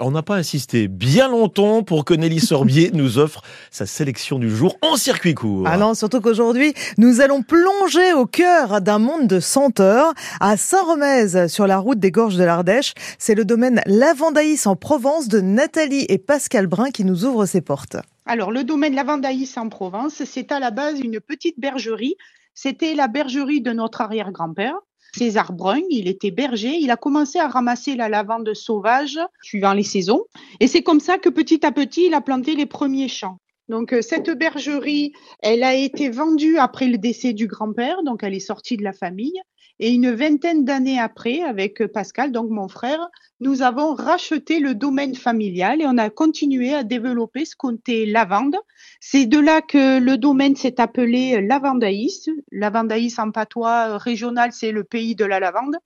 On n'a pas insisté bien longtemps pour que Nelly Sorbier nous offre sa sélection du jour en circuit court. Ah non, surtout qu'aujourd'hui, nous allons plonger au cœur d'un monde de senteurs à Saint-Romez, sur la route des gorges de l'Ardèche. C'est le domaine Lavandaïs en Provence de Nathalie et Pascal Brun qui nous ouvre ses portes. Alors, le domaine Lavandaïs en Provence, c'est à la base une petite bergerie. C'était la bergerie de notre arrière-grand-père. César Brun, il était berger, il a commencé à ramasser la lavande sauvage suivant les saisons. Et c'est comme ça que petit à petit, il a planté les premiers champs. Donc euh, cette bergerie, elle a été vendue après le décès du grand-père, donc elle est sortie de la famille. Et une vingtaine d'années après, avec Pascal, donc mon frère, nous avons racheté le domaine familial et on a continué à développer ce côté lavande. C'est de là que le domaine s'est appelé Lavandaïs. Lavandaïs en patois régional, c'est le pays de la lavande.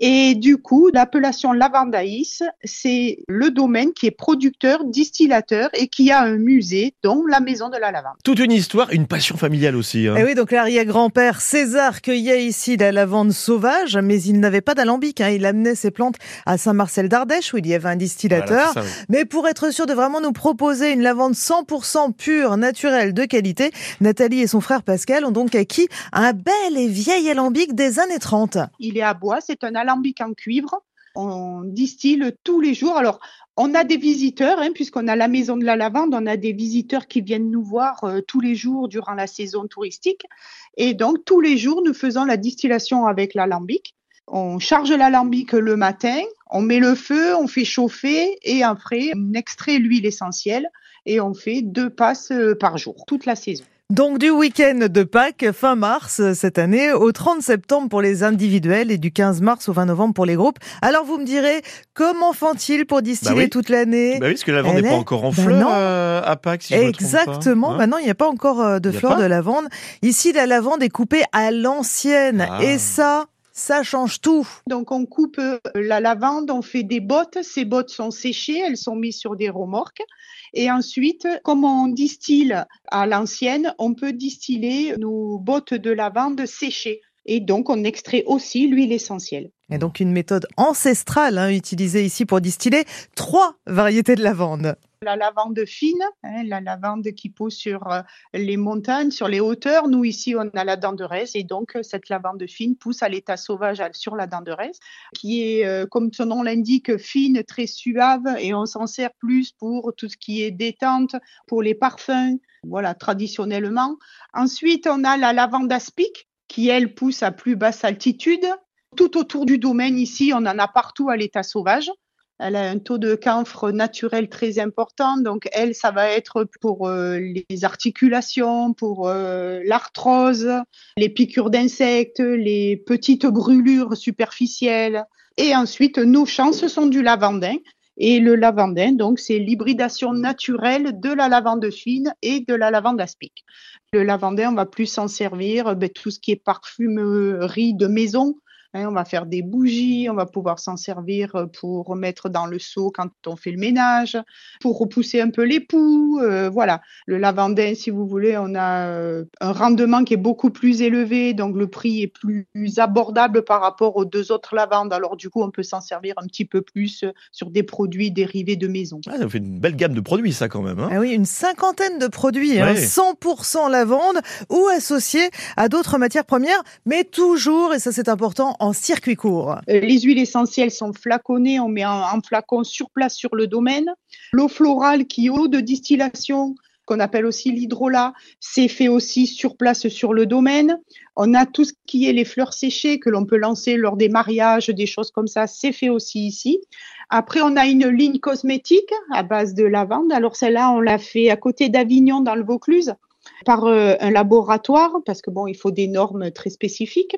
Et du coup, l'appellation Lavandaïs, c'est le domaine qui est producteur, distillateur et qui a un musée, dont la maison de la lavande. Toute une histoire, une passion familiale aussi. Hein. Et oui, donc l'arrière-grand-père César cueillait ici la lavande sauvage, mais il n'avait pas d'alambic. Hein. Il amenait ses plantes à Saint-Marcel d'Ardèche, où il y avait un distillateur. Mais pour être sûr de vraiment nous proposer une lavande 100% pure, naturelle, de qualité, Nathalie et son frère Pascal ont donc acquis un bel et vieil alambic des années 30. Il est à bois, c'est un alambic en cuivre. On distille tous les jours. Alors, on a des visiteurs, hein, puisqu'on a la maison de la lavande, on a des visiteurs qui viennent nous voir euh, tous les jours durant la saison touristique. Et donc, tous les jours, nous faisons la distillation avec l'alambic. On charge l'alambic le matin, on met le feu, on fait chauffer et après, on extrait l'huile essentielle et on fait deux passes euh, par jour, toute la saison. Donc du week-end de Pâques, fin mars cette année, au 30 septembre pour les individuels et du 15 mars au 20 novembre pour les groupes. Alors vous me direz, comment font-ils pour distiller bah toute l'année? Bah oui, parce que la lavande n'est pas encore en bah fleurs euh, à Pâques, si Exactement, hein. maintenant il n'y a pas encore euh, de fleurs de lavande. Ici, la lavande est coupée à l'ancienne. Ah. Et ça, ça change tout. Donc on coupe euh, la lavande, on fait des bottes. Ces bottes sont séchées, elles sont mises sur des remorques. Et ensuite, comme on distille à l'ancienne, on peut distiller nos bottes de lavande séchées. Et donc, on extrait aussi l'huile essentielle. Et donc, une méthode ancestrale hein, utilisée ici pour distiller trois variétés de lavande la lavande fine, hein, la lavande qui pousse sur euh, les montagnes, sur les hauteurs. Nous, ici, on a la denderesse et donc euh, cette lavande fine pousse à l'état sauvage sur la denderesse, qui est, euh, comme son nom l'indique, fine, très suave et on s'en sert plus pour tout ce qui est détente, pour les parfums, voilà, traditionnellement. Ensuite, on a la lavande aspic qui, elle, pousse à plus basse altitude. Tout autour du domaine, ici, on en a partout à l'état sauvage. Elle a un taux de camphre naturel très important. Donc, elle, ça va être pour euh, les articulations, pour euh, l'arthrose, les piqûres d'insectes, les petites brûlures superficielles. Et ensuite, nos champs, ce sont du lavandin. Et le lavandin, donc, c'est l'hybridation naturelle de la lavande fine et de la lavande aspic. Le lavandin, on va plus s'en servir, ben, tout ce qui est parfumerie de maison, Hein, on va faire des bougies, on va pouvoir s'en servir euh, pour remettre dans le seau quand on fait le ménage, pour repousser un peu les poux. Euh, voilà, le lavandin, si vous voulez, on a euh, un rendement qui est beaucoup plus élevé, donc le prix est plus abordable par rapport aux deux autres lavandes. Alors du coup, on peut s'en servir un petit peu plus sur des produits dérivés de maison. Ah, ça fait une belle gamme de produits, ça quand même. Hein ah oui, une cinquantaine de produits, 100% hein, lavande ou associés à d'autres matières premières, mais toujours, et ça c'est important, en circuit court. Les huiles essentielles sont flaconnées, on met un, flacon sur place sur le domaine. L'eau florale qui est eau de distillation qu'on appelle aussi l'hydrolat, c'est fait aussi sur place sur le domaine. On a tout ce qui est les fleurs séchées que l'on peut lancer lors des mariages, des choses comme ça, c'est fait aussi ici. Après, on a une ligne cosmétique à base de lavande. Alors celle-là, on l'a fait à côté d'Avignon dans le Vaucluse par euh, un laboratoire parce que bon, il faut des normes très spécifiques.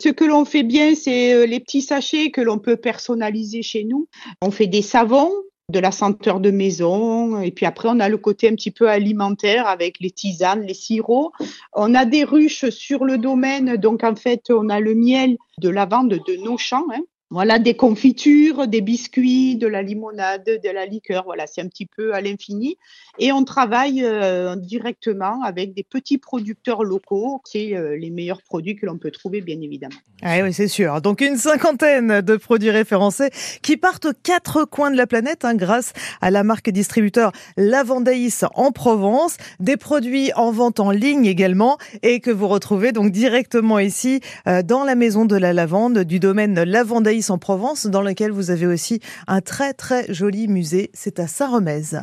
Ce que l'on fait bien, c'est euh, les petits sachets que l'on peut personnaliser chez nous. On fait des savons, de la senteur de maison. Et puis après, on a le côté un petit peu alimentaire avec les tisanes, les sirops. On a des ruches sur le domaine. Donc, en fait, on a le miel de lavande de nos champs. Hein. Voilà, des confitures, des biscuits, de la limonade, de la liqueur. Voilà, c'est un petit peu à l'infini. Et on travaille euh, directement avec des petits producteurs locaux. C'est euh, les meilleurs produits que l'on peut trouver, bien évidemment. Ah oui, c'est sûr. Donc une cinquantaine de produits référencés qui partent aux quatre coins de la planète hein, grâce à la marque distributeur Lavandaïs en Provence. Des produits en vente en ligne également et que vous retrouvez donc directement ici euh, dans la maison de la lavande du domaine Lavandaïs en Provence, dans lequel vous avez aussi un très très joli musée. C'est à Saint-Remez.